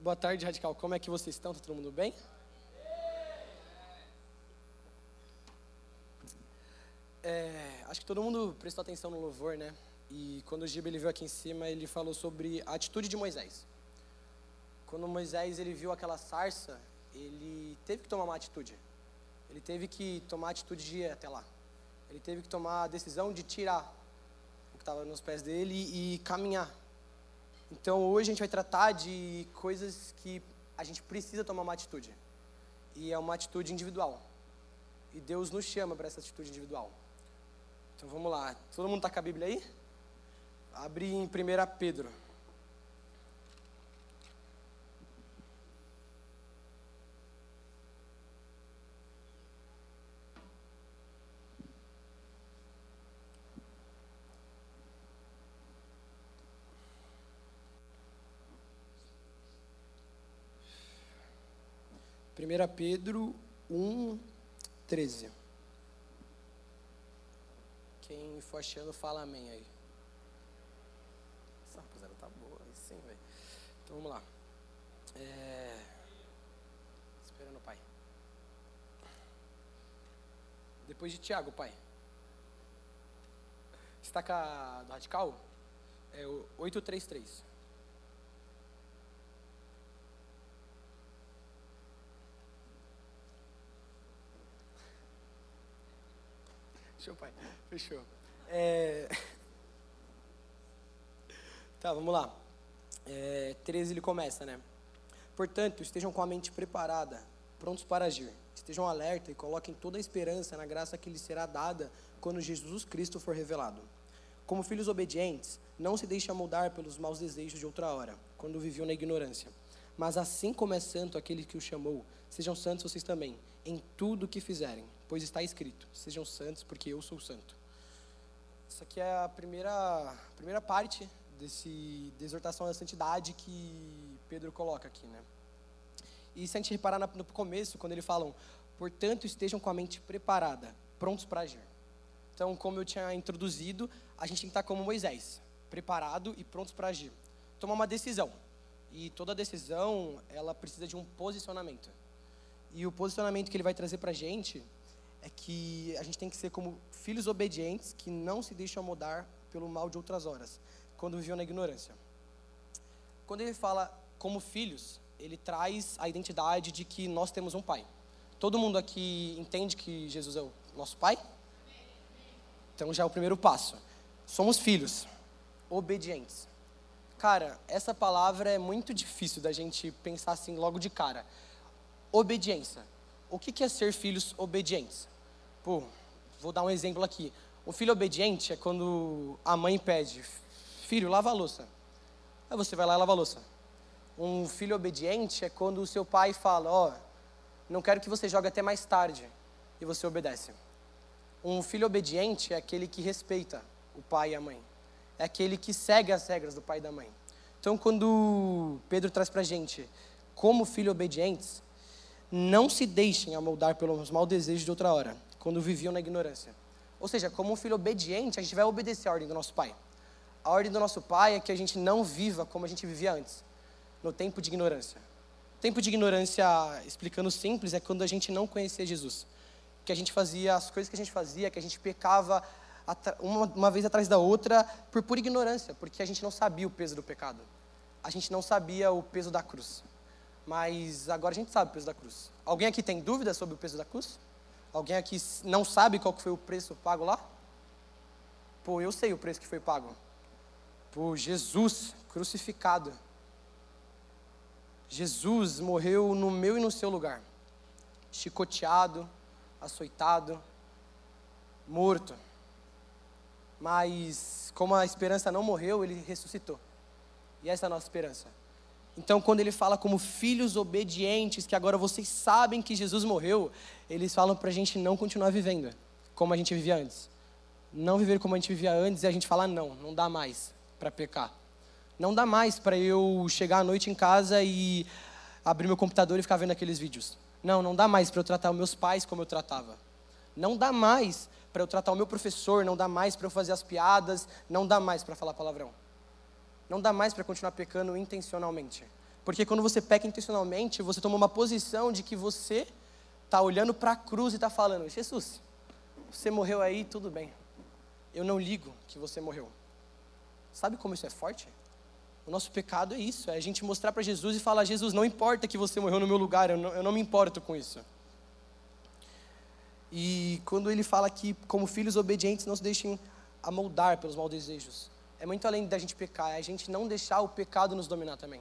Boa tarde, Radical. Como é que vocês estão? Tá todo mundo bem? É, acho que todo mundo prestou atenção no louvor, né? E quando o Giba ele veio aqui em cima, ele falou sobre a atitude de Moisés. Quando Moisés ele viu aquela sarça, ele teve que tomar uma atitude. Ele teve que tomar a atitude de ir até lá. Ele teve que tomar a decisão de tirar o que estava nos pés dele e caminhar. Então hoje a gente vai tratar de coisas que a gente precisa tomar uma atitude. E é uma atitude individual. E Deus nos chama para essa atitude individual. Então vamos lá. Todo mundo está com a Bíblia aí? Abre em 1 Pedro. Primeira Pedro 1, 13. Quem for achando, fala amém aí. Essa rapaziada tá boa, aí sim, velho. Então vamos lá. É... Esperando o pai. Depois de Tiago, pai. Está com a do radical? É o 833. Fechou, pai. Fechou. É... Tá, vamos lá. É, 13 ele começa, né? Portanto, estejam com a mente preparada, prontos para agir. Estejam alerta e coloquem toda a esperança na graça que lhes será dada quando Jesus Cristo for revelado. Como filhos obedientes, não se deixem moldar pelos maus desejos de outra hora, quando viviam na ignorância. Mas assim como é santo aquele que o chamou, sejam santos vocês também, em tudo o que fizerem, pois está escrito: sejam santos, porque eu sou santo. Isso aqui é a primeira, primeira parte desse de exortação à santidade que Pedro coloca aqui, né? E se a gente reparar no começo, quando ele falam, portanto estejam com a mente preparada, prontos para agir. Então, como eu tinha introduzido, a gente tem que estar como Moisés, preparado e prontos para agir. Tomar uma decisão. E toda decisão, ela precisa de um posicionamento. E o posicionamento que ele vai trazer para a gente é que a gente tem que ser como filhos obedientes que não se deixam mudar pelo mal de outras horas, quando vivem na ignorância. Quando ele fala como filhos, ele traz a identidade de que nós temos um pai. Todo mundo aqui entende que Jesus é o nosso pai? Então já é o primeiro passo. Somos filhos obedientes. Cara, essa palavra é muito difícil da gente pensar assim logo de cara. Obediência. O que é ser filhos obedientes? Pô, vou dar um exemplo aqui. Um filho obediente é quando a mãe pede, filho, lava a louça. Aí você vai lá e lava a louça. Um filho obediente é quando o seu pai fala, ó, oh, não quero que você jogue até mais tarde. E você obedece. Um filho obediente é aquele que respeita o pai e a mãe. É aquele que segue as regras do pai e da mãe. Então, quando Pedro traz pra gente como filhos obedientes, não se deixem amoldar pelos maus desejos de outra hora, quando viviam na ignorância. Ou seja, como um filho obediente, a gente vai obedecer a ordem do nosso pai. A ordem do nosso pai é que a gente não viva como a gente vivia antes, no tempo de ignorância. O tempo de ignorância, explicando simples, é quando a gente não conhecia Jesus. Que a gente fazia as coisas que a gente fazia, que a gente pecava uma, uma vez atrás da outra por pura ignorância, porque a gente não sabia o peso do pecado. A gente não sabia o peso da cruz. Mas agora a gente sabe o peso da cruz. Alguém aqui tem dúvida sobre o peso da cruz? Alguém aqui não sabe qual foi o preço pago lá? Pô, eu sei o preço que foi pago. Por Jesus crucificado. Jesus morreu no meu e no seu lugar. Chicoteado, açoitado, morto. Mas como a esperança não morreu, ele ressuscitou. E essa é a nossa esperança. Então, quando ele fala como filhos obedientes, que agora vocês sabem que Jesus morreu, eles falam para a gente não continuar vivendo como a gente vivia antes. Não viver como a gente vivia antes e a gente falar não, não dá mais para pecar. Não dá mais para eu chegar à noite em casa e abrir meu computador e ficar vendo aqueles vídeos. Não, não dá mais para eu tratar os meus pais como eu tratava. Não dá mais para eu tratar o meu professor, não dá mais para eu fazer as piadas, não dá mais para falar palavrão. Não dá mais para continuar pecando intencionalmente. Porque quando você peca intencionalmente, você toma uma posição de que você está olhando para a cruz e está falando: Jesus, você morreu aí, tudo bem. Eu não ligo que você morreu. Sabe como isso é forte? O nosso pecado é isso, é a gente mostrar para Jesus e falar: Jesus, não importa que você morreu no meu lugar, eu não, eu não me importo com isso. E quando ele fala que, como filhos obedientes, não se deixem amoldar pelos maus desejos. É muito além da gente pecar, é a gente não deixar o pecado nos dominar também.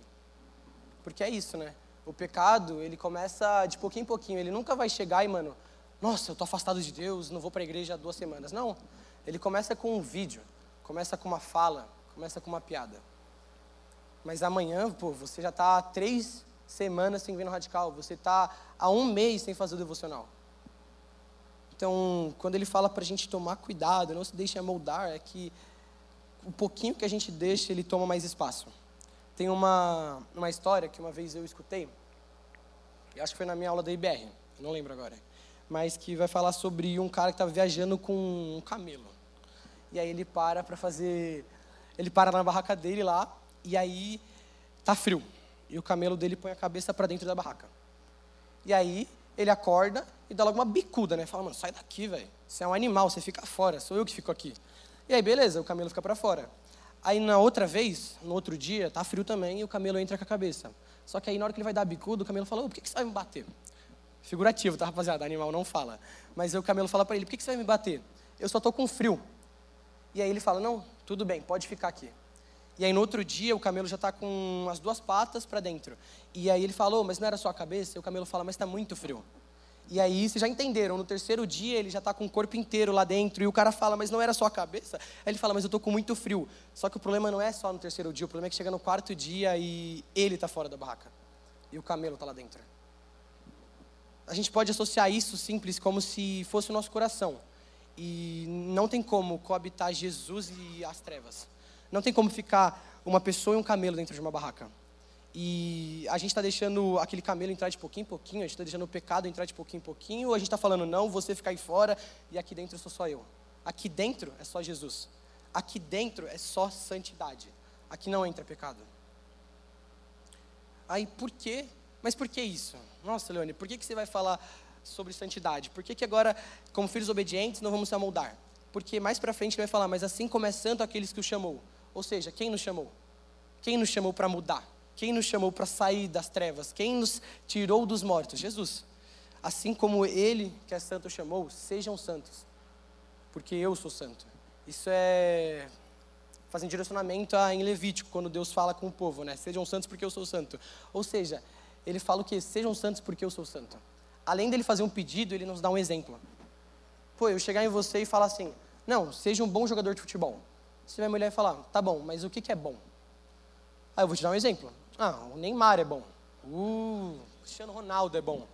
Porque é isso, né? O pecado, ele começa de pouquinho em pouquinho. Ele nunca vai chegar e, mano, nossa, eu tô afastado de Deus, não vou para a igreja há duas semanas. Não. Ele começa com um vídeo, começa com uma fala, começa com uma piada. Mas amanhã, pô, você já está há três semanas sem vir no radical, você está há um mês sem fazer o devocional. Então, quando ele fala para a gente tomar cuidado, não se deixe amoldar, é que o pouquinho que a gente deixa, ele toma mais espaço. Tem uma, uma história que uma vez eu escutei, eu acho que foi na minha aula da IBR, não lembro agora, mas que vai falar sobre um cara que estava viajando com um camelo. E aí ele para para fazer, ele para na barraca dele lá, e aí tá frio. E o camelo dele põe a cabeça para dentro da barraca. E aí ele acorda e dá logo uma bicuda, né? Fala, mano, sai daqui, velho. Você é um animal, você fica fora, sou eu que fico aqui. E aí, beleza, o camelo fica para fora. Aí na outra vez, no outro dia, tá frio também e o camelo entra com a cabeça. Só que aí na hora que ele vai dar a bicuda, o camelo fala, por que, que você vai me bater? Figurativo, tá, rapaziada? Animal não fala. Mas o camelo fala para ele, por que, que você vai me bater? Eu só tô com frio. E aí ele fala, não, tudo bem, pode ficar aqui. E aí no outro dia o camelo já está com as duas patas para dentro. E aí ele falou, mas não era só a cabeça? E o camelo fala, mas está muito frio. E aí vocês já entenderam, no terceiro dia ele já está com o corpo inteiro lá dentro. E o cara fala, mas não era só a cabeça? Aí ele fala, mas eu estou com muito frio. Só que o problema não é só no terceiro dia, o problema é que chega no quarto dia e ele está fora da barraca. E o camelo está lá dentro. A gente pode associar isso simples como se fosse o nosso coração. E não tem como coabitar Jesus e as trevas. Não tem como ficar uma pessoa e um camelo dentro de uma barraca. E a gente está deixando aquele camelo entrar de pouquinho em pouquinho, a gente está deixando o pecado entrar de pouquinho em pouquinho, ou a gente está falando, não, você ficar aí fora e aqui dentro sou só eu. Aqui dentro é só Jesus. Aqui dentro é só santidade. Aqui não entra pecado. Aí por quê? Mas por que isso? Nossa, Leone, por que, que você vai falar sobre santidade? Por que, que agora, como filhos obedientes, não vamos se amoldar? Porque mais para frente ele vai falar, mas assim como é santo aqueles que o chamou. Ou seja, quem nos chamou? Quem nos chamou para mudar? Quem nos chamou para sair das trevas? Quem nos tirou dos mortos? Jesus. Assim como Ele, que é santo, chamou, sejam santos, porque eu sou santo. Isso é fazendo direcionamento em Levítico, quando Deus fala com o povo, né? Sejam santos porque eu sou santo. Ou seja, ele fala o que? Sejam santos porque eu sou santo. Além dele fazer um pedido, ele nos dá um exemplo. Pô, eu chegar em você e falar assim: não, seja um bom jogador de futebol. Você vai me olhar e falar, tá bom, mas o que, que é bom? Aí eu vou te dar um exemplo. Ah, o Neymar é bom. Uh, o Cristiano Ronaldo é bom.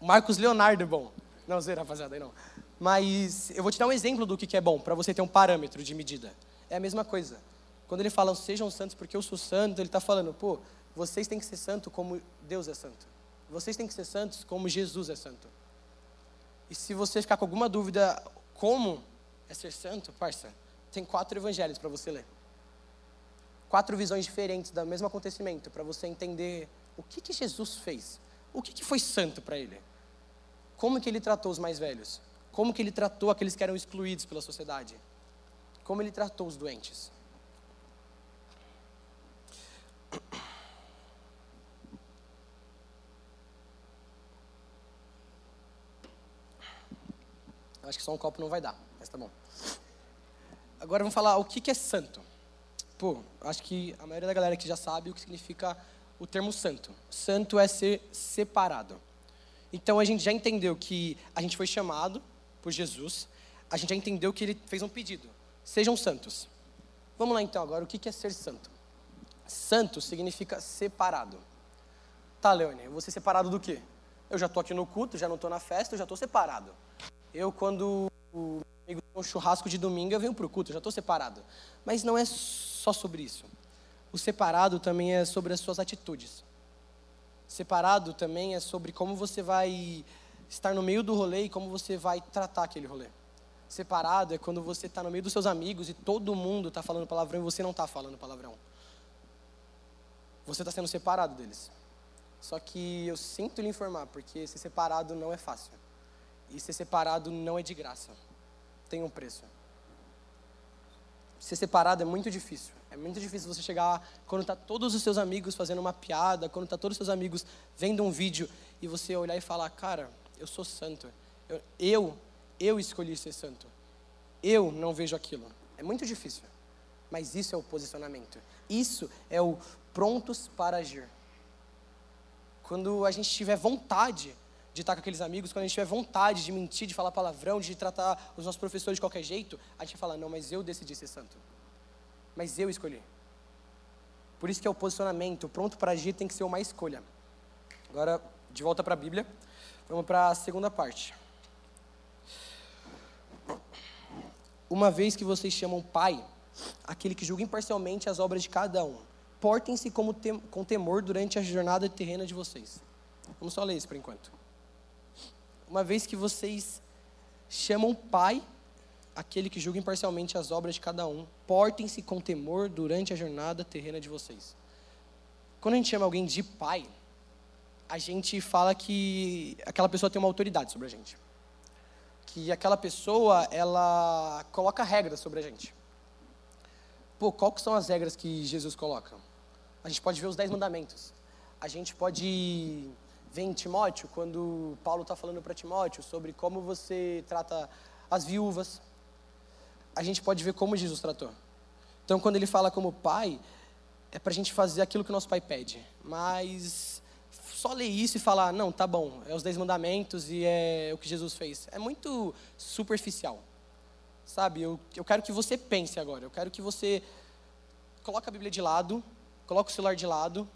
O Marcos Leonardo é bom. Não, sei, rapaziada, aí não. Mas eu vou te dar um exemplo do que, é bom, para você ter um parâmetro de medida. É a mesma coisa. Quando ele fala, sejam santos porque eu sou santo, ele está falando, pô, vocês têm que ser santo como Deus é santo. Vocês têm que ser santos como Jesus é santo. E se você ficar com alguma dúvida como é ser santo, parça, tem quatro evangelhos para você ler. Quatro visões diferentes do mesmo acontecimento, para você entender o que, que Jesus fez. O que, que foi santo para ele? Como que ele tratou os mais velhos? Como que ele tratou aqueles que eram excluídos pela sociedade? Como ele tratou os doentes? Acho que só um copo não vai dar, mas tá bom. Agora vamos falar o que, que é santo. Pô, acho que a maioria da galera aqui já sabe o que significa o termo santo. Santo é ser separado. Então a gente já entendeu que a gente foi chamado por Jesus, a gente já entendeu que ele fez um pedido: sejam santos. Vamos lá então agora, o que é ser santo? Santo significa separado. Tá, Leone, eu vou ser separado do quê? Eu já estou aqui no culto, já não estou na festa, eu já estou separado. Eu, quando o amigo tem um churrasco de domingo, eu venho para o culto, eu já estou separado. Mas não é só sobre isso. O separado também é sobre as suas atitudes. Separado também é sobre como você vai estar no meio do rolê e como você vai tratar aquele rolê. Separado é quando você está no meio dos seus amigos e todo mundo está falando palavrão e você não está falando palavrão. você está sendo separado deles. Só que eu sinto lhe informar, porque ser separado não é fácil. E ser separado não é de graça. Tem um preço. Ser separado é muito difícil. É muito difícil você chegar quando está todos os seus amigos fazendo uma piada, quando está todos os seus amigos vendo um vídeo e você olhar e falar, cara, eu sou santo. Eu, eu, eu escolhi ser santo. Eu não vejo aquilo. É muito difícil. Mas isso é o posicionamento. Isso é o prontos para agir. Quando a gente tiver vontade de estar com aqueles amigos, quando a gente tiver vontade de mentir, de falar palavrão, de tratar os nossos professores de qualquer jeito, a gente fala, não, mas eu decidi ser santo. Mas eu escolhi. Por isso que é o posicionamento, pronto para agir tem que ser uma escolha. Agora, de volta para a Bíblia, vamos para a segunda parte. Uma vez que vocês chamam Pai, aquele que julga imparcialmente as obras de cada um, portem-se com temor durante a jornada terrena de vocês. Vamos só ler isso por enquanto. Uma vez que vocês chamam Pai, aquele que julga imparcialmente as obras de cada um, portem-se com temor durante a jornada terrena de vocês. Quando a gente chama alguém de Pai, a gente fala que aquela pessoa tem uma autoridade sobre a gente. Que aquela pessoa, ela coloca regras sobre a gente. Pô, qual que são as regras que Jesus coloca? A gente pode ver os dez mandamentos. A gente pode ver em Timóteo, quando Paulo está falando para Timóteo sobre como você trata as viúvas. A gente pode ver como Jesus tratou. Então, quando ele fala como pai, é para a gente fazer aquilo que nosso pai pede. Mas só ler isso e falar, não, tá bom, é os dez mandamentos e é o que Jesus fez. É muito superficial. Sabe, eu, eu quero que você pense agora. Eu quero que você coloque a Bíblia de lado coloca o celular de lado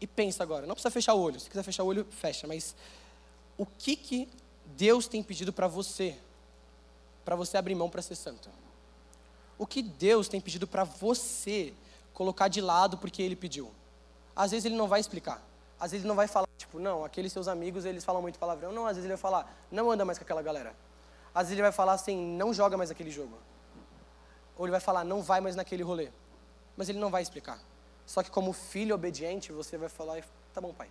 e pensa agora. Não precisa fechar o olho. Se quiser fechar o olho, fecha. Mas o que, que Deus tem pedido para você, para você abrir mão para ser santo? O que Deus tem pedido para você colocar de lado porque Ele pediu? Às vezes Ele não vai explicar. Às vezes Ele não vai falar, tipo, não, aqueles seus amigos, eles falam muito palavrão. Não, às vezes Ele vai falar, não anda mais com aquela galera. Às vezes Ele vai falar assim, não joga mais aquele jogo. Ou Ele vai falar, não vai mais naquele rolê. Mas Ele não vai explicar. Só que como filho obediente, você vai falar, tá bom, pai.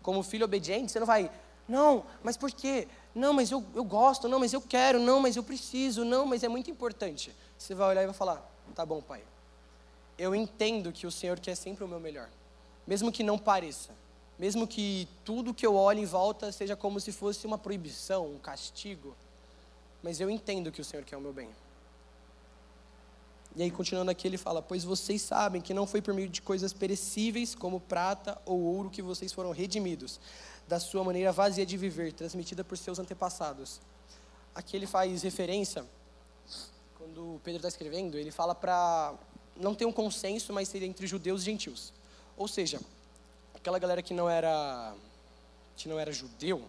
Como filho obediente, você não vai, não, mas por quê? Não, mas eu, eu gosto, não, mas eu quero, não, mas eu preciso, não, mas é muito importante. Você vai olhar e vai falar, tá bom, pai. Eu entendo que o Senhor quer sempre o meu melhor. Mesmo que não pareça. Mesmo que tudo que eu olhe em volta seja como se fosse uma proibição, um castigo. Mas eu entendo que o Senhor quer o meu bem. E aí, continuando aqui, ele fala: Pois vocês sabem que não foi por meio de coisas perecíveis, como prata ou ouro, que vocês foram redimidos, da sua maneira vazia de viver, transmitida por seus antepassados. Aqui ele faz referência, quando Pedro está escrevendo, ele fala para não ter um consenso, mas ser entre judeus e gentios. Ou seja, aquela galera que não era, que não era judeu,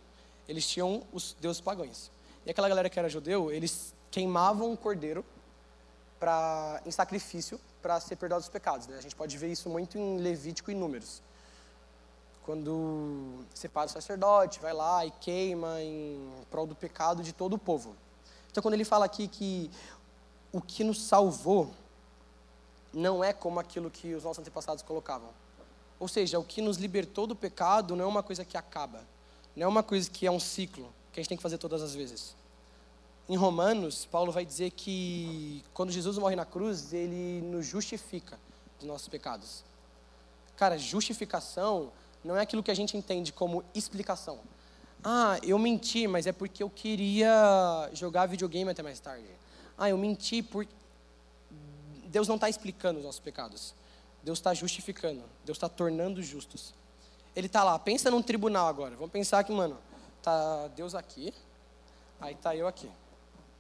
eles tinham os deuses pagãos. E aquela galera que era judeu, eles queimavam um cordeiro pra, em sacrifício para ser perdoado os pecados. Né? A gente pode ver isso muito em Levítico e Números. Quando separa o sacerdote, vai lá e queima em prol do pecado de todo o povo. Então, quando ele fala aqui que o que nos salvou não é como aquilo que os nossos antepassados colocavam. Ou seja, o que nos libertou do pecado não é uma coisa que acaba, não é uma coisa que é um ciclo, que a gente tem que fazer todas as vezes em Romanos, Paulo vai dizer que quando Jesus morre na cruz, ele nos justifica dos nossos pecados. Cara, justificação não é aquilo que a gente entende como explicação. Ah, eu menti, mas é porque eu queria jogar videogame até mais tarde. Ah, eu menti porque. Deus não está explicando os nossos pecados. Deus está justificando. Deus está tornando justos. Ele está lá. Pensa num tribunal agora. Vamos pensar que, mano, tá Deus aqui, aí tá eu aqui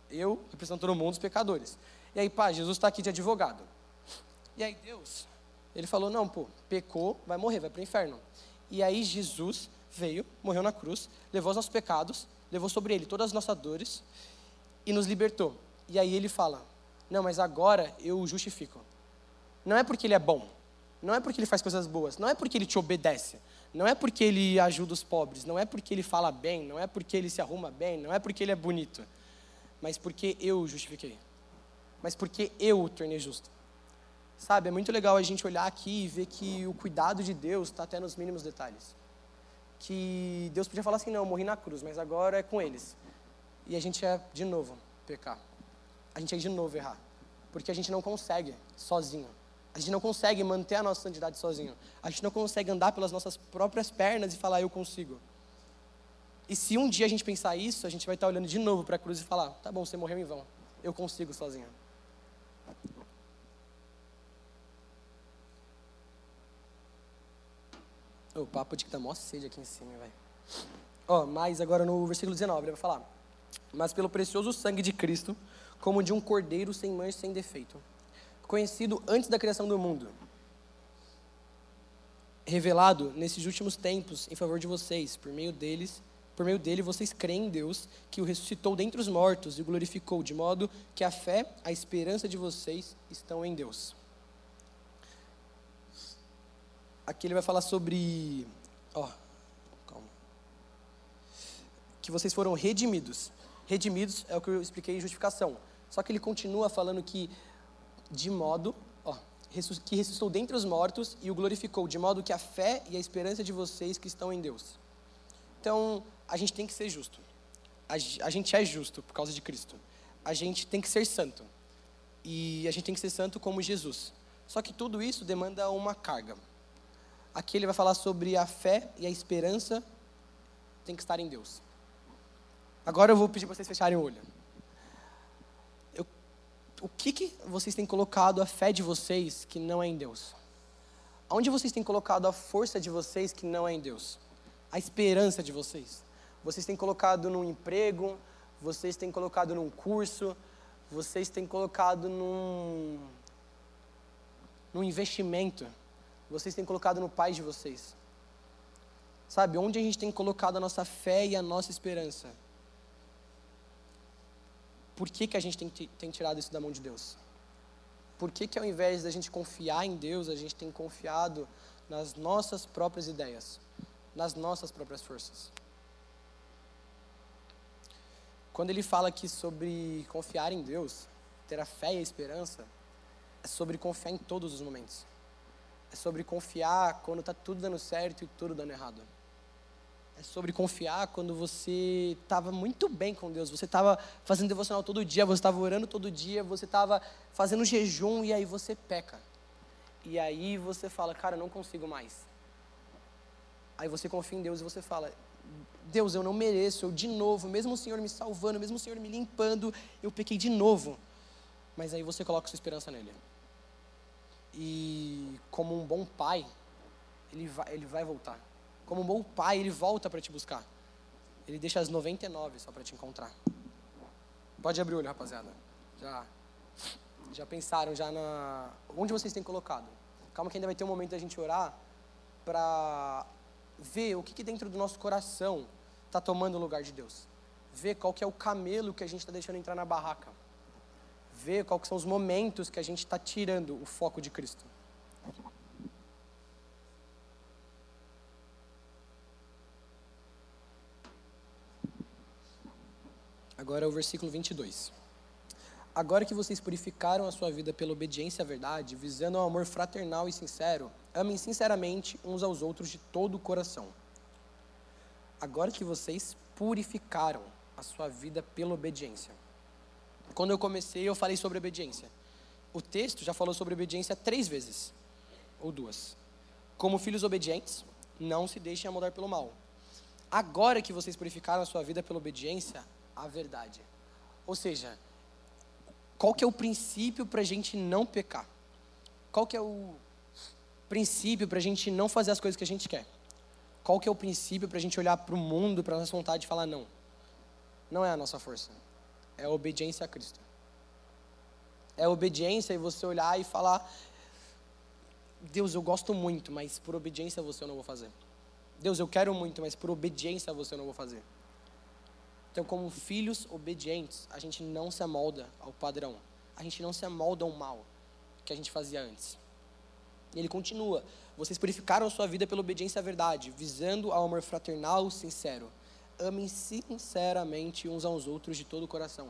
eu representando todo mundo, os pecadores. E aí, pá, Jesus está aqui de advogado. E aí, Deus, ele falou: não, pô, pecou, vai morrer, vai para o inferno. E aí, Jesus veio, morreu na cruz, levou os nossos pecados, levou sobre ele todas as nossas dores e nos libertou. E aí ele fala: não, mas agora eu o justifico. Não é porque ele é bom, não é porque ele faz coisas boas, não é porque ele te obedece, não é porque ele ajuda os pobres, não é porque ele fala bem, não é porque ele se arruma bem, não é porque ele é bonito mas porque eu justifiquei. Mas porque eu o tornei justo. Sabe, é muito legal a gente olhar aqui e ver que o cuidado de Deus está até nos mínimos detalhes. Que Deus podia falar assim, não, eu morri na cruz, mas agora é com eles. E a gente é, de novo, pecar. A gente é de novo errar. Porque a gente não consegue sozinho. A gente não consegue manter a nossa santidade sozinho. A gente não consegue andar pelas nossas próprias pernas e falar, eu consigo. E se um dia a gente pensar isso, a gente vai estar olhando de novo para a cruz e falar, tá bom, você morreu em vão. Eu consigo sozinho. O papo de que tá mó sede aqui em cima, velho. Ó, mas agora no versículo 19 ele vai falar: Mas pelo precioso sangue de Cristo, como de um cordeiro sem mancha sem defeito, conhecido antes da criação do mundo, revelado nesses últimos tempos em favor de vocês, por meio deles, por meio dele vocês creem em Deus, que o ressuscitou dentre os mortos e o glorificou, de modo que a fé, a esperança de vocês estão em Deus aqui ele vai falar sobre. Ó, calma. Que vocês foram redimidos. Redimidos é o que eu expliquei em justificação. Só que ele continua falando que, de modo. Ó, que ressuscitou dentre os mortos e o glorificou, de modo que a fé e a esperança de vocês que estão em Deus. Então, a gente tem que ser justo. A, a gente é justo por causa de Cristo. A gente tem que ser santo. E a gente tem que ser santo como Jesus. Só que tudo isso demanda uma carga. Aqui ele vai falar sobre a fé e a esperança tem que estar em Deus. Agora eu vou pedir para vocês fecharem o olho. Eu, o que, que vocês têm colocado a fé de vocês que não é em Deus? Onde vocês têm colocado a força de vocês que não é em Deus? A esperança de vocês? Vocês têm colocado num emprego, vocês têm colocado num curso, vocês têm colocado num, num investimento vocês têm colocado no Pai de vocês? Sabe, onde a gente tem colocado a nossa fé e a nossa esperança? Por que, que a gente tem, tem tirado isso da mão de Deus? Por que, que ao invés da gente confiar em Deus, a gente tem confiado nas nossas próprias ideias, nas nossas próprias forças? Quando ele fala aqui sobre confiar em Deus, ter a fé e a esperança, é sobre confiar em todos os momentos. É sobre confiar quando está tudo dando certo e tudo dando errado. É sobre confiar quando você estava muito bem com Deus. Você estava fazendo devocional todo dia, você estava orando todo dia, você estava fazendo jejum e aí você peca. E aí você fala, cara, não consigo mais. Aí você confia em Deus e você fala, Deus, eu não mereço, eu de novo, mesmo o Senhor me salvando, mesmo o Senhor me limpando, eu pequei de novo. Mas aí você coloca sua esperança nele. E como um bom pai, ele vai, ele vai voltar. Como um bom pai, ele volta para te buscar. Ele deixa as 99 só para te encontrar. Pode abrir o olho, rapaziada. Já, já pensaram já na onde vocês têm colocado? Calma que ainda vai ter um momento da gente orar para ver o que, que dentro do nosso coração está tomando o lugar de Deus. Ver qual que é o camelo que a gente está deixando entrar na barraca ver quais são os momentos que a gente está tirando o foco de Cristo. Agora é o versículo 22. Agora que vocês purificaram a sua vida pela obediência à verdade, visando ao amor fraternal e sincero, amem sinceramente uns aos outros de todo o coração. Agora que vocês purificaram a sua vida pela obediência. Quando eu comecei, eu falei sobre obediência. O texto já falou sobre obediência três vezes, ou duas. Como filhos obedientes, não se deixem amoldar pelo mal. Agora que vocês purificaram a sua vida pela obediência, a verdade. Ou seja, qual que é o princípio para a gente não pecar? Qual que é o princípio para a gente não fazer as coisas que a gente quer? Qual que é o princípio para a gente olhar para o mundo, para a nossa vontade e falar não? Não é a nossa força é a obediência a Cristo. É a obediência e você olhar e falar: Deus, eu gosto muito, mas por obediência a você eu não vou fazer. Deus, eu quero muito, mas por obediência a você eu não vou fazer. Então, como filhos obedientes, a gente não se amolda ao padrão. A gente não se amolda ao mal que a gente fazia antes. E ele continua: Vocês purificaram sua vida pela obediência à verdade, visando ao amor fraternal sincero amem sinceramente uns aos outros de todo o coração.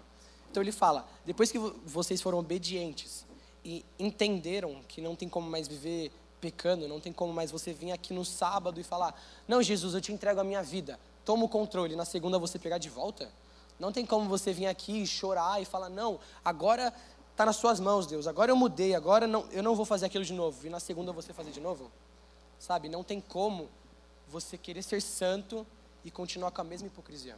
Então ele fala: depois que vocês foram obedientes e entenderam que não tem como mais viver pecando, não tem como mais você vir aqui no sábado e falar: Não, Jesus, eu te entrego a minha vida, toma o controle, na segunda você pegar de volta. Não tem como você vir aqui e chorar e falar: Não, agora está nas suas mãos, Deus, agora eu mudei, agora não, eu não vou fazer aquilo de novo, e na segunda você fazer de novo. Sabe, não tem como você querer ser santo e continuar com a mesma hipocrisia.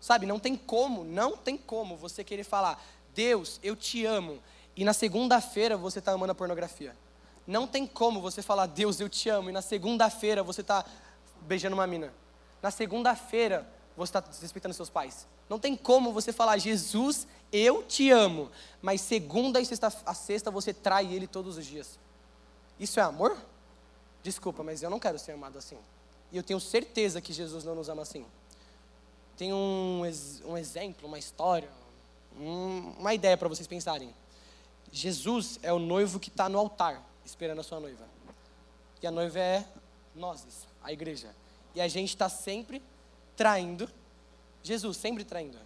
Sabe, não tem como, não tem como você querer falar, Deus, eu te amo, e na segunda-feira você está amando a pornografia. Não tem como você falar, Deus, eu te amo, e na segunda-feira você está beijando uma mina. Na segunda-feira você está desrespeitando seus pais. Não tem como você falar, Jesus, eu te amo, mas segunda e sexta, a sexta você trai ele todos os dias. Isso é amor? Desculpa, mas eu não quero ser amado assim. E eu tenho certeza que Jesus não nos ama assim. Tem um, um exemplo, uma história, um, uma ideia para vocês pensarem. Jesus é o noivo que está no altar esperando a sua noiva. E a noiva é nós, a igreja. E a gente está sempre traindo Jesus, sempre traindo.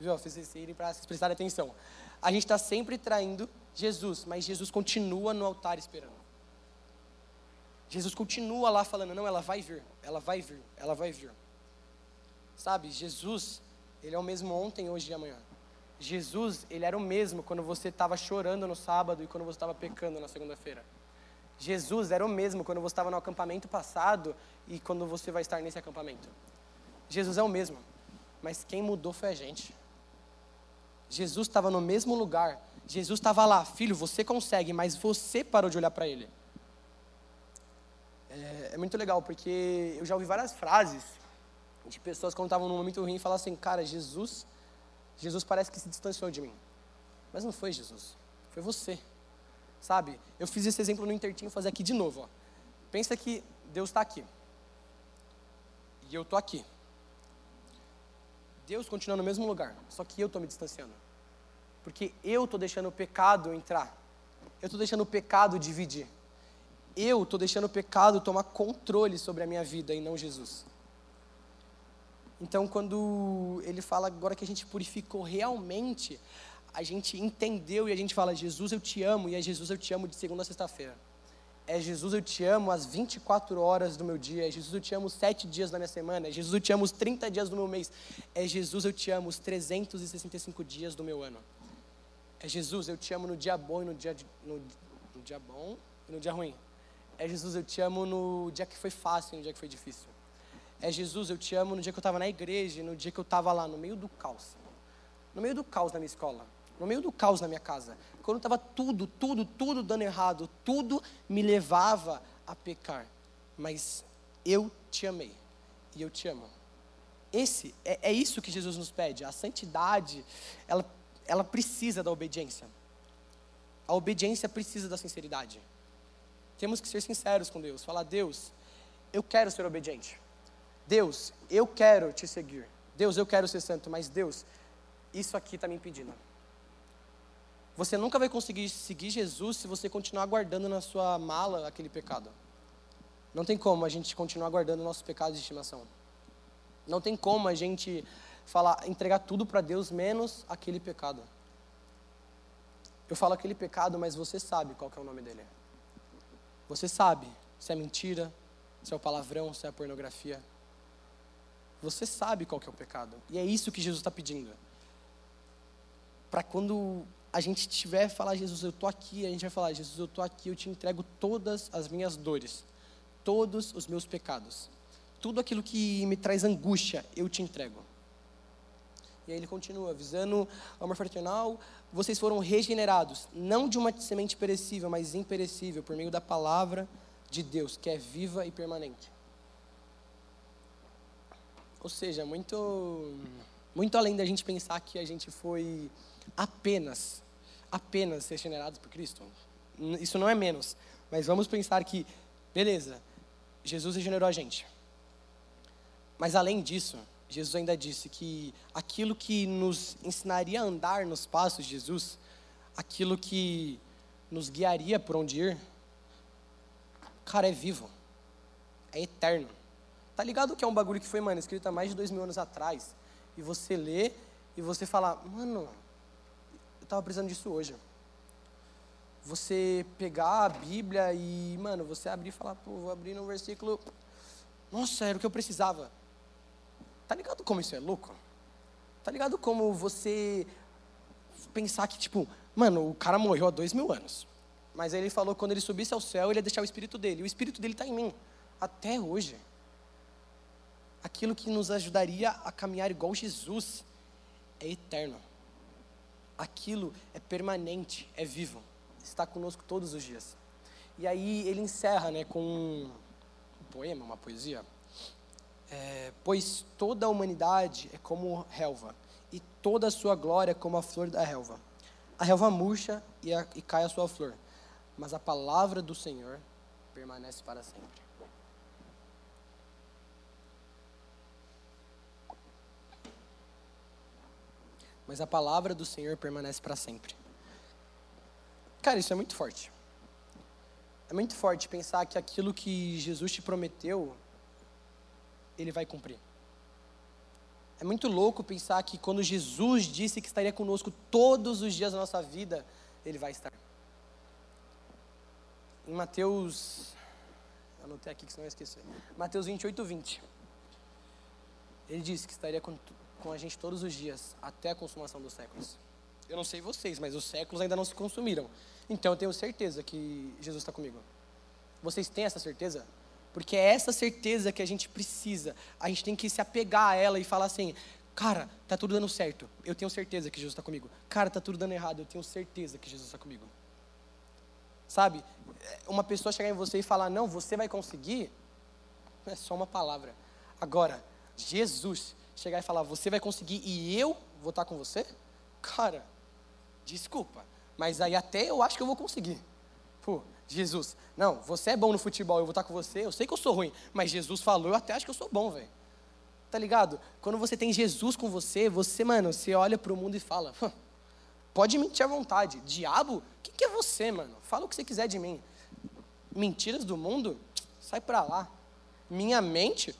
Viu? Fiz vocês irem para prestarem atenção. A gente está sempre traindo Jesus, mas Jesus continua no altar esperando. Jesus continua lá falando: não, ela vai vir, ela vai vir, ela vai vir. Sabe, Jesus, ele é o mesmo ontem, hoje e amanhã. Jesus, ele era o mesmo quando você estava chorando no sábado e quando você estava pecando na segunda-feira. Jesus era o mesmo quando você estava no acampamento passado e quando você vai estar nesse acampamento. Jesus é o mesmo, mas quem mudou foi a gente. Jesus estava no mesmo lugar. Jesus estava lá, filho, você consegue, mas você parou de olhar para ele. É, é, muito legal, porque eu já ouvi várias frases de pessoas quando estavam num momento ruim falar assim, cara, Jesus Jesus parece que se distanciou de mim. Mas não foi Jesus, foi você. Sabe? Eu fiz esse exemplo no Intertinho, vou fazer aqui de novo. Ó. Pensa que Deus está aqui. E eu estou aqui. Deus continua no mesmo lugar, só que eu estou me distanciando. Porque eu estou deixando o pecado entrar. Eu estou deixando o pecado dividir. Eu estou deixando o pecado tomar controle sobre a minha vida e não Jesus. Então, quando ele fala agora que a gente purificou realmente, a gente entendeu e a gente fala: Jesus, eu te amo, e é Jesus, eu te amo de segunda a sexta-feira. É Jesus, eu te amo às 24 horas do meu dia. É Jesus, eu te amo 7 dias da minha semana. É Jesus, eu te amo os 30 dias do meu mês. É Jesus, eu te amo os 365 dias do meu ano. É Jesus, eu te amo no dia bom e no dia, no, no dia bom e no dia ruim. É Jesus, eu te amo no dia que foi fácil e no dia que foi difícil. É Jesus, eu te amo no dia que eu estava na igreja, no dia que eu estava lá, no meio do caos. No meio do caos na minha escola, no meio do caos na minha casa. Quando estava tudo, tudo, tudo dando errado, tudo me levava a pecar. Mas eu te amei e eu te amo. Esse é, é isso que Jesus nos pede. A santidade, ela, ela precisa da obediência. A obediência precisa da sinceridade. Temos que ser sinceros com Deus. Falar, Deus, eu quero ser obediente. Deus, eu quero te seguir. Deus, eu quero ser santo, mas Deus, isso aqui está me impedindo. Você nunca vai conseguir seguir Jesus se você continuar guardando na sua mala aquele pecado. Não tem como a gente continuar guardando nossos pecados de estimação. Não tem como a gente falar, entregar tudo para Deus menos aquele pecado. Eu falo aquele pecado, mas você sabe qual é o nome dele. Você sabe se é mentira, se é o palavrão, se é a pornografia. Você sabe qual é o pecado. E é isso que Jesus está pedindo. Para quando a gente tiver falar, Jesus, eu estou aqui, a gente vai falar, Jesus, eu estou aqui, eu te entrego todas as minhas dores, todos os meus pecados. Tudo aquilo que me traz angústia, eu te entrego. E aí ele continua, visando o amor fraternal, vocês foram regenerados, não de uma semente perecível, mas imperecível, por meio da palavra de Deus, que é viva e permanente. Ou seja, muito, muito além da gente pensar que a gente foi apenas, apenas regenerados por Cristo. Isso não é menos. Mas vamos pensar que, beleza, Jesus regenerou a gente. Mas além disso, Jesus ainda disse que aquilo que nos ensinaria a andar nos passos de Jesus, aquilo que nos guiaria por onde ir, cara, é vivo, é eterno. Tá ligado que é um bagulho que foi, mano, escrito há mais de dois mil anos atrás. E você lê e você fala, mano, eu tava precisando disso hoje. você pegar a Bíblia e, mano, você abrir e falar, pô, vou abrir no versículo. Nossa, era o que eu precisava. Tá ligado como isso é louco? Tá ligado como você pensar que, tipo, mano, o cara morreu há dois mil anos. Mas aí ele falou que quando ele subisse ao céu, ele ia deixar o espírito dele. O espírito dele está em mim, até hoje. Aquilo que nos ajudaria a caminhar igual Jesus é eterno. Aquilo é permanente, é vivo. Está conosco todos os dias. E aí ele encerra né, com um poema, uma poesia. É, pois toda a humanidade é como relva, e toda a sua glória é como a flor da relva. A relva murcha e, a, e cai a sua flor, mas a palavra do Senhor permanece para sempre. Mas a palavra do Senhor permanece para sempre. Cara, isso é muito forte. É muito forte pensar que aquilo que Jesus te prometeu, Ele vai cumprir. É muito louco pensar que quando Jesus disse que estaria conosco todos os dias da nossa vida, Ele vai estar. Em Mateus, anotei aqui que senão eu esquecer. Mateus 28, 20. Ele disse que estaria com, com a gente todos os dias, até a consumação dos séculos. Eu não sei vocês, mas os séculos ainda não se consumiram. Então eu tenho certeza que Jesus está comigo. Vocês têm essa certeza? Porque é essa certeza que a gente precisa. A gente tem que se apegar a ela e falar assim: cara, tá tudo dando certo. Eu tenho certeza que Jesus está comigo. Cara, tá tudo dando errado. Eu tenho certeza que Jesus está comigo. Sabe? Uma pessoa chegar em você e falar: não, você vai conseguir. É só uma palavra. Agora, Jesus chegar e falar: você vai conseguir e eu vou estar com você? Cara, desculpa. Mas aí até eu acho que eu vou conseguir. Pô, Jesus, não, você é bom no futebol, eu vou estar com você, eu sei que eu sou ruim, mas Jesus falou, eu até acho que eu sou bom, velho. Tá ligado? Quando você tem Jesus com você, você, mano, você olha para o mundo e fala, pode mentir à vontade. Diabo, quem que é você, mano? Fala o que você quiser de mim. Mentiras do mundo, sai para lá. Minha mente,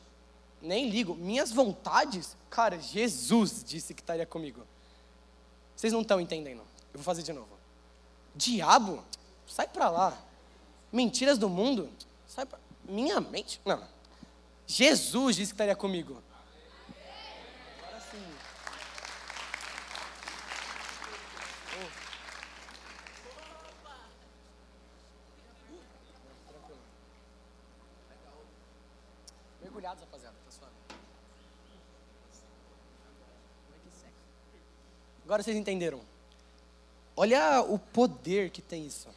nem ligo. Minhas vontades, cara, Jesus disse que estaria comigo. Vocês não estão entendendo. Eu vou fazer de novo. Diabo, sai para lá. Mentiras do mundo? Sai pra... Minha mente? Não. Jesus disse que estaria comigo. Agora sim. Mergulhados, rapaziada, tá suave. Agora vocês entenderam. Olha o poder que tem isso.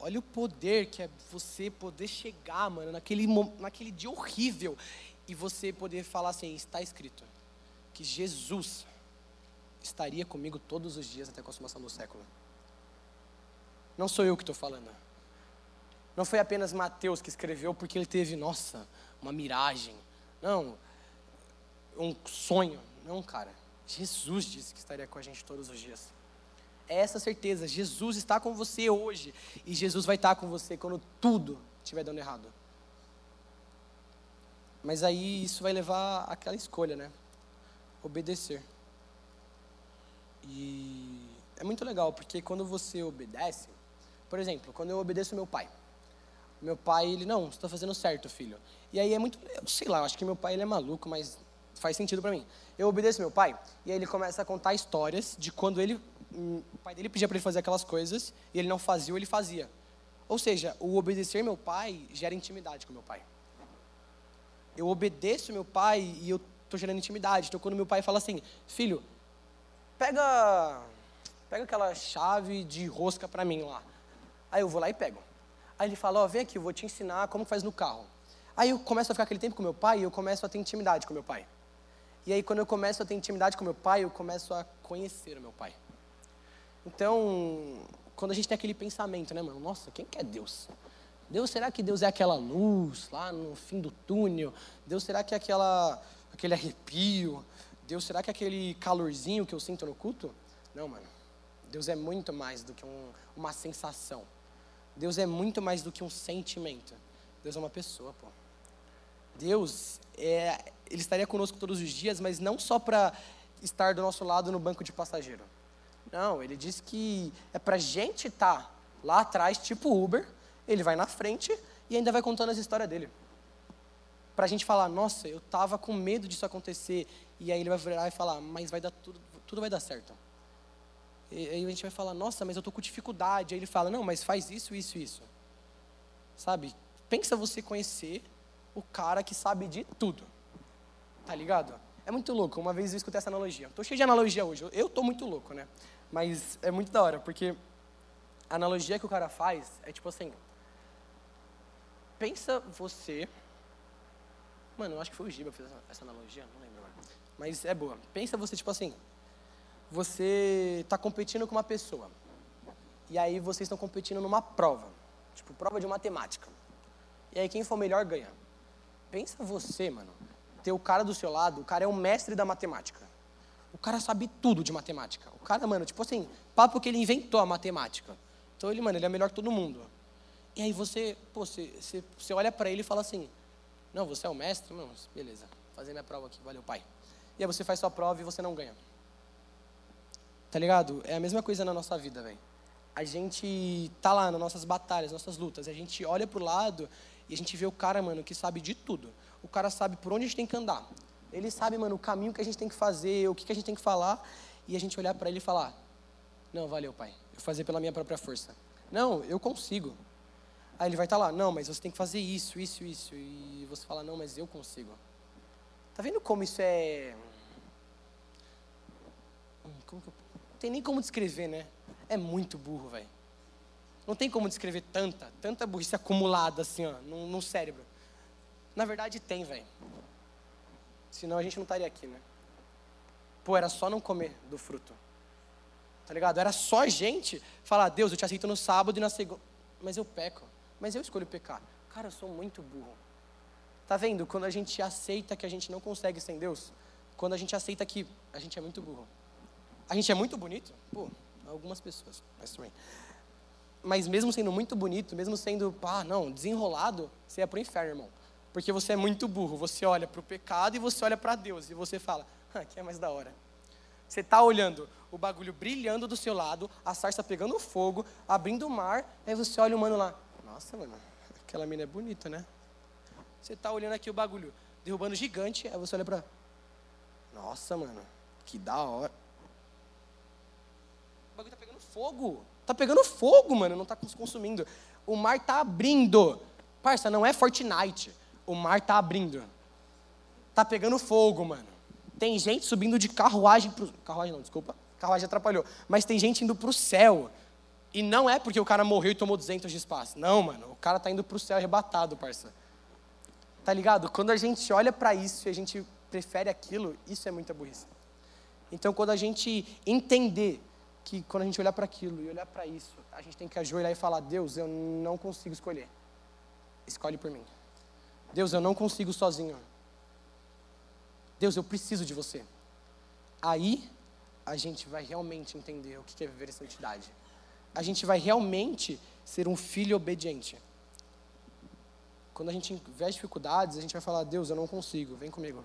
Olha o poder que é você poder chegar, mano, naquele, naquele dia horrível e você poder falar assim: está escrito que Jesus estaria comigo todos os dias até a consumação do século. Não sou eu que estou falando. Não foi apenas Mateus que escreveu porque ele teve, nossa, uma miragem. Não, um sonho. Não, cara. Jesus disse que estaria com a gente todos os dias é essa certeza. Jesus está com você hoje. E Jesus vai estar com você quando tudo estiver dando errado. Mas aí isso vai levar àquela escolha, né? Obedecer. E é muito legal, porque quando você obedece, por exemplo, quando eu obedeço meu pai, meu pai, ele, não, você está fazendo certo, filho. E aí é muito, eu sei lá, acho que meu pai ele é maluco, mas faz sentido para mim. Eu obedeço meu pai, e aí ele começa a contar histórias de quando ele o pai dele pedia para ele fazer aquelas coisas e ele não fazia ou ele fazia. Ou seja, o obedecer meu pai gera intimidade com meu pai. Eu obedeço meu pai e eu estou gerando intimidade. Então, quando meu pai fala assim, filho, pega, pega aquela chave de rosca para mim lá. Aí eu vou lá e pego. Aí ele fala, ó, oh, vem aqui, eu vou te ensinar como faz no carro. Aí eu começo a ficar aquele tempo com meu pai e eu começo a ter intimidade com meu pai. E aí, quando eu começo a ter intimidade com meu pai, eu começo a conhecer o meu pai. Então, quando a gente tem aquele pensamento, né, mano? Nossa, quem que é Deus? Deus, será que Deus é aquela luz lá no fim do túnel? Deus, será que é aquela, aquele arrepio? Deus, será que é aquele calorzinho que eu sinto no culto? Não, mano. Deus é muito mais do que um, uma sensação. Deus é muito mais do que um sentimento. Deus é uma pessoa, pô. Deus, é, Ele estaria conosco todos os dias, mas não só para estar do nosso lado no banco de passageiro. Não, ele diz que é para a gente estar tá Lá atrás, tipo Uber, ele vai na frente e ainda vai contando as histórias dele. Para a gente falar, nossa, eu tava com medo disso acontecer. E aí ele vai virar e falar, mas vai dar tudo, tudo vai dar certo. E aí a gente vai falar, nossa, mas eu tô com dificuldade. Aí ele fala, não, mas faz isso, isso, isso. Sabe? Pensa você conhecer o cara que sabe de tudo. Tá ligado? É muito louco. Uma vez eu escutei essa analogia. Tô cheio de analogia hoje. Eu tô muito louco, né? Mas é muito da hora, porque a analogia que o cara faz é tipo assim: pensa você. Mano, eu acho que foi o Giba que fez essa analogia, não lembro agora. Mas é boa. Pensa você, tipo assim: você está competindo com uma pessoa. E aí vocês estão competindo numa prova. Tipo, prova de matemática. E aí quem for melhor ganha. Pensa você, mano. Ter o cara do seu lado, o cara é o mestre da matemática. O cara sabe tudo de matemática. O cara, mano, tipo assim, papo que ele inventou a matemática. Então ele, mano, ele é melhor que todo mundo. E aí você, pô, você, você, você olha para ele e fala assim: Não, você é o mestre? Beleza, fazer minha prova aqui, valeu, pai. E aí você faz sua prova e você não ganha. Tá ligado? É a mesma coisa na nossa vida, velho. A gente tá lá nas nossas batalhas, nossas lutas, a gente olha pro lado e a gente vê o cara, mano, que sabe de tudo. O cara sabe por onde a gente tem que andar. Ele sabe, mano, o caminho que a gente tem que fazer, o que, que a gente tem que falar, e a gente olhar para ele e falar: Não, valeu, pai. Eu fazer pela minha própria força. Não, eu consigo. Aí ele vai estar tá lá: Não, mas você tem que fazer isso, isso, isso. E você fala: Não, mas eu consigo. Tá vendo como isso é. Como que eu... Não tem nem como descrever, né? É muito burro, velho. Não tem como descrever tanta, tanta burrice acumulada assim, ó, no, no cérebro. Na verdade, tem, velho. Senão a gente não estaria aqui, né? Pô, era só não comer do fruto. Tá ligado? Era só a gente falar, Deus, eu te aceito no sábado e na segunda. Mas eu peco. Mas eu escolho pecar. Cara, eu sou muito burro. Tá vendo? Quando a gente aceita que a gente não consegue sem Deus, quando a gente aceita que a gente é muito burro. A gente é muito bonito? Pô, algumas pessoas, mas também. Mas mesmo sendo muito bonito, mesmo sendo, pá, não, desenrolado, você é pro inferno, irmão. Porque você é muito burro. Você olha para o pecado e você olha para Deus. E você fala, ah, que é mais da hora. Você está olhando o bagulho brilhando do seu lado, a sarça pegando fogo, abrindo o mar, aí você olha o mano lá. Nossa, mano, aquela mina é bonita, né? Você está olhando aqui o bagulho derrubando gigante, aí você olha para. Nossa, mano, que da hora. O bagulho tá pegando fogo. Tá pegando fogo, mano, não tá consumindo. O mar tá abrindo. Parça, não é Fortnite o mar tá abrindo. Tá pegando fogo, mano. Tem gente subindo de carruagem pro... Carruagem não, desculpa. Carruagem atrapalhou. Mas tem gente indo pro céu. E não é porque o cara morreu e tomou 200 de espaço. Não, mano. O cara tá indo pro céu arrebatado, parça. Tá ligado? Quando a gente olha para isso e a gente prefere aquilo, isso é muita burrice. Então, quando a gente entender que quando a gente olhar para aquilo e olhar para isso, a gente tem que ajoelhar e falar: Deus, eu não consigo escolher. Escolhe por mim. Deus, eu não consigo sozinho. Deus, eu preciso de você. Aí a gente vai realmente entender o que é viver em santidade. A gente vai realmente ser um filho obediente. Quando a gente tiver dificuldades, a gente vai falar: Deus, eu não consigo, vem comigo.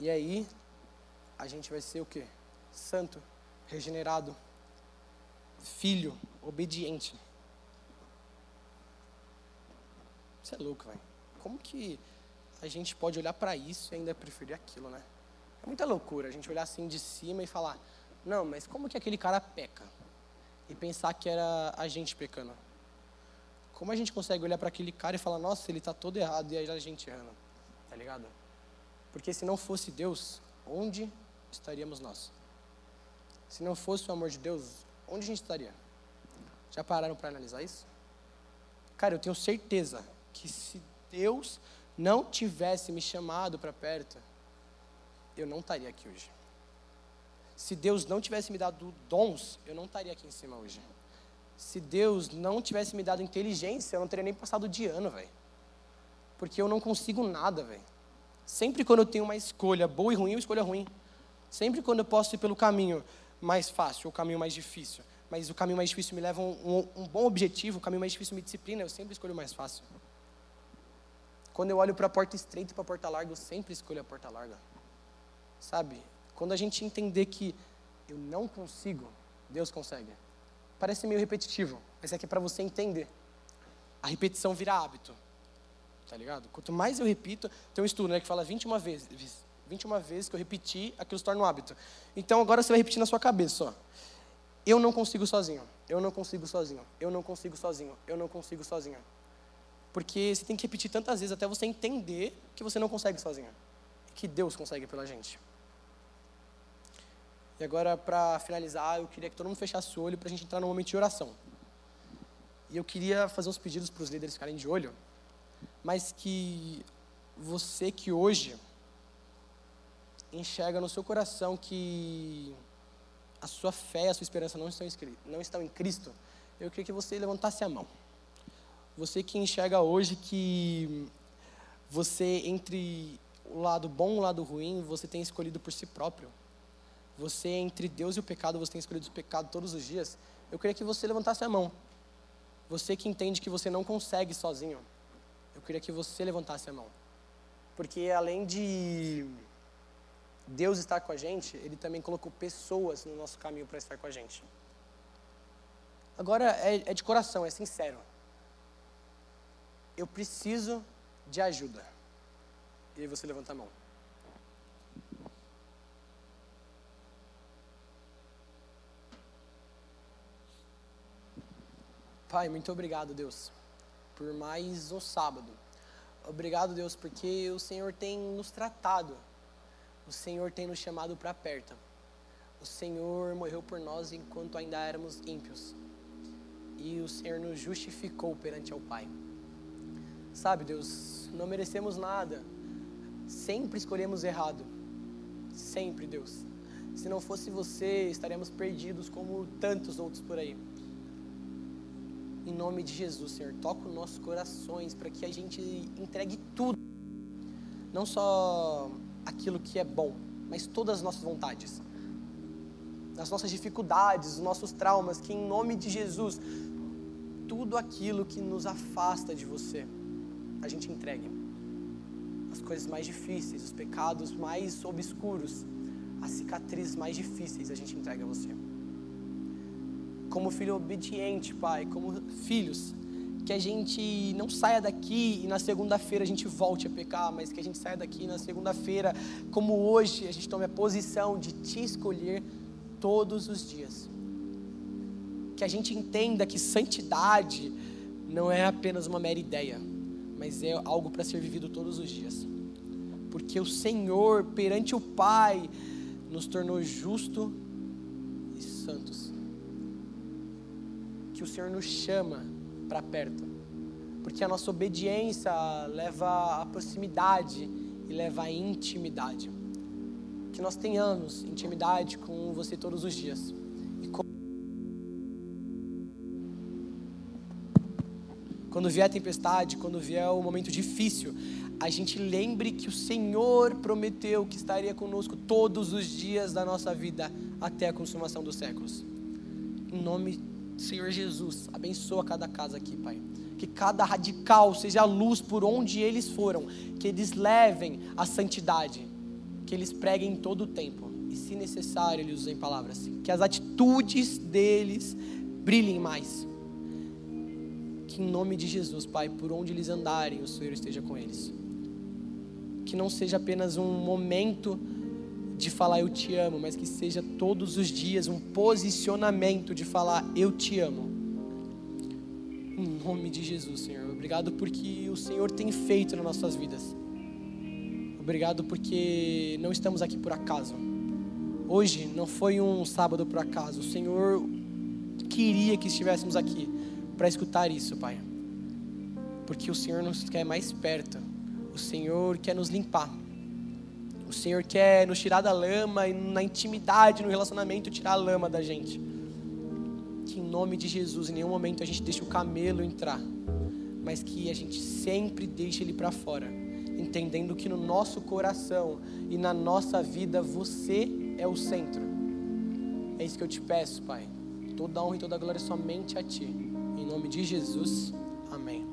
E aí, a gente vai ser o quê? Santo, regenerado, filho, obediente. Isso é louco, velho. Como que a gente pode olhar para isso e ainda preferir aquilo, né? É muita loucura a gente olhar assim de cima e falar: não, mas como que aquele cara peca? E pensar que era a gente pecando. Como a gente consegue olhar para aquele cara e falar: nossa, ele está todo errado e aí a gente errando? Tá ligado? Porque se não fosse Deus, onde estaríamos nós? Se não fosse o amor de Deus, onde a gente estaria? Já pararam para analisar isso? Cara, eu tenho certeza que se Deus não tivesse me chamado para perto, eu não estaria aqui hoje. Se Deus não tivesse me dado dons, eu não estaria aqui em cima hoje. Se Deus não tivesse me dado inteligência, eu não teria nem passado de ano, velho. Porque eu não consigo nada, velho. Sempre quando eu tenho uma escolha boa e ruim, eu escolho ruim. Sempre quando eu posso ir pelo caminho mais fácil o caminho mais difícil, mas o caminho mais difícil me leva a um, um, um bom objetivo, o caminho mais difícil me disciplina, eu sempre escolho o mais fácil. Quando eu olho para a porta estreita e para a porta larga, eu sempre escolho a porta larga. Sabe? Quando a gente entender que eu não consigo, Deus consegue. parece meio repetitivo, mas é que é para você entender. A repetição vira hábito. Tá ligado? Quanto mais eu repito, tem um estudo né, que fala 21 vezes, 21 vezes que eu repeti, aquilo se torna um hábito. Então agora você vai repetir na sua cabeça, ó. Eu não consigo sozinho. Eu não consigo sozinho. Eu não consigo sozinho. Eu não consigo sozinho. Porque você tem que repetir tantas vezes até você entender que você não consegue sozinho. Que Deus consegue pela gente. E agora, para finalizar, eu queria que todo mundo fechasse o olho para a gente entrar no momento de oração. E eu queria fazer uns pedidos para os líderes ficarem de olho, mas que você que hoje enxerga no seu coração que a sua fé, a sua esperança não estão, não estão em Cristo, eu queria que você levantasse a mão. Você que enxerga hoje que você, entre o lado bom e o lado ruim, você tem escolhido por si próprio você entre Deus e o pecado, você tem escolhido o pecado todos os dias, eu queria que você levantasse a mão. Você que entende que você não consegue sozinho, eu queria que você levantasse a mão. Porque além de Deus estar com a gente, Ele também colocou pessoas no nosso caminho para estar com a gente. Agora é, é de coração, é sincero. Eu preciso de ajuda. E aí você levanta a mão. Pai, muito obrigado, Deus, por mais um sábado. Obrigado, Deus, porque o Senhor tem nos tratado. O Senhor tem nos chamado para perto. O Senhor morreu por nós enquanto ainda éramos ímpios. E o Senhor nos justificou perante ao Pai. Sabe, Deus, não merecemos nada. Sempre escolhemos errado. Sempre, Deus. Se não fosse você, estaríamos perdidos como tantos outros por aí. Em nome de Jesus, Senhor, toca os nossos corações para que a gente entregue tudo. Não só aquilo que é bom, mas todas as nossas vontades. As nossas dificuldades, os nossos traumas, que em nome de Jesus, tudo aquilo que nos afasta de você, a gente entregue. As coisas mais difíceis, os pecados mais obscuros, as cicatrizes mais difíceis, a gente entrega a você como filho obediente, Pai, como filhos, que a gente não saia daqui e na segunda-feira a gente volte a pecar, mas que a gente saia daqui na segunda-feira, como hoje, a gente tome a posição de te escolher todos os dias. Que a gente entenda que santidade não é apenas uma mera ideia, mas é algo para ser vivido todos os dias. Porque o Senhor, perante o Pai, nos tornou justo e santos que o Senhor nos chama para perto. Porque a nossa obediência leva à proximidade e leva à intimidade. Que nós tenhamos intimidade com você todos os dias. Quando vier a tempestade, quando vier o momento difícil, a gente lembre que o Senhor prometeu que estaria conosco todos os dias da nossa vida até a consumação dos séculos. Em nome de Senhor Jesus, abençoa cada casa aqui, Pai. Que cada radical seja a luz por onde eles foram, que eles levem a santidade, que eles preguem todo o tempo, e se necessário, eles usem palavras, que as atitudes deles brilhem mais. Que em nome de Jesus, Pai, por onde eles andarem, o Senhor esteja com eles. Que não seja apenas um momento de falar eu te amo, mas que seja todos os dias um posicionamento de falar eu te amo. Em nome de Jesus, Senhor. Obrigado porque o Senhor tem feito nas nossas vidas. Obrigado porque não estamos aqui por acaso. Hoje não foi um sábado por acaso. O Senhor queria que estivéssemos aqui para escutar isso, Pai. Porque o Senhor nos quer mais perto. O Senhor quer nos limpar. O Senhor quer nos tirar da lama e na intimidade, no relacionamento, tirar a lama da gente. Que em nome de Jesus, em nenhum momento a gente deixe o camelo entrar, mas que a gente sempre deixe ele para fora, entendendo que no nosso coração e na nossa vida você é o centro. É isso que eu te peço, Pai. Toda honra e toda glória somente a Ti. Em nome de Jesus. Amém.